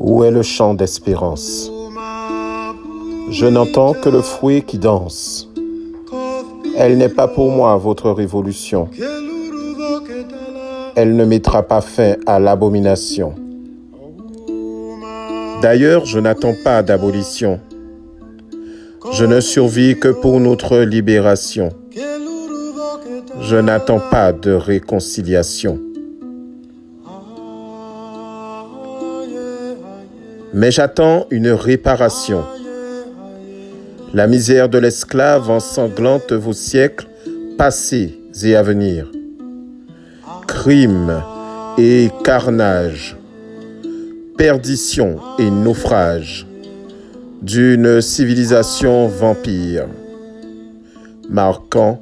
Où est le chant d'espérance? Je n'entends que le fouet qui danse. Elle n'est pas pour moi votre révolution. Elle ne mettra pas fin à l'abomination. D'ailleurs, je n'attends pas d'abolition. Je ne survis que pour notre libération. Je n'attends pas de réconciliation. Mais j'attends une réparation. La misère de l'esclave ensanglante vos siècles passés et à venir. Crimes et carnage, perdition et naufrage d'une civilisation vampire, marquant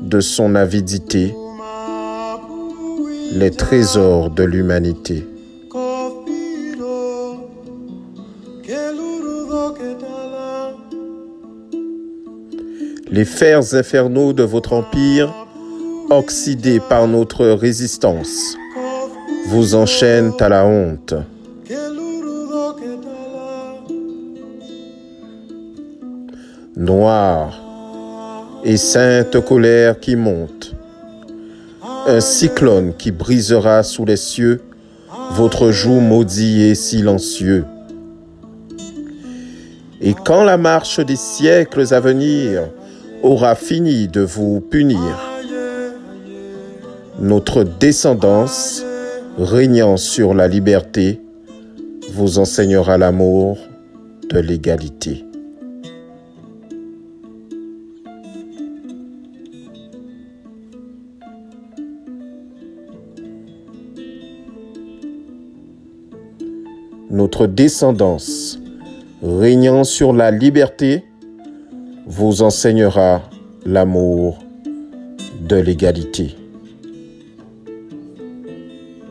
de son avidité les trésors de l'humanité. Les fers infernaux de votre empire, oxydés par notre résistance, vous enchaînent à la honte. Noire et sainte colère qui monte, un cyclone qui brisera sous les cieux votre joug maudit et silencieux. Et quand la marche des siècles à venir aura fini de vous punir, notre descendance, régnant sur la liberté, vous enseignera l'amour de l'égalité. Notre descendance, régnant sur la liberté, vous enseignera l'amour de l'égalité.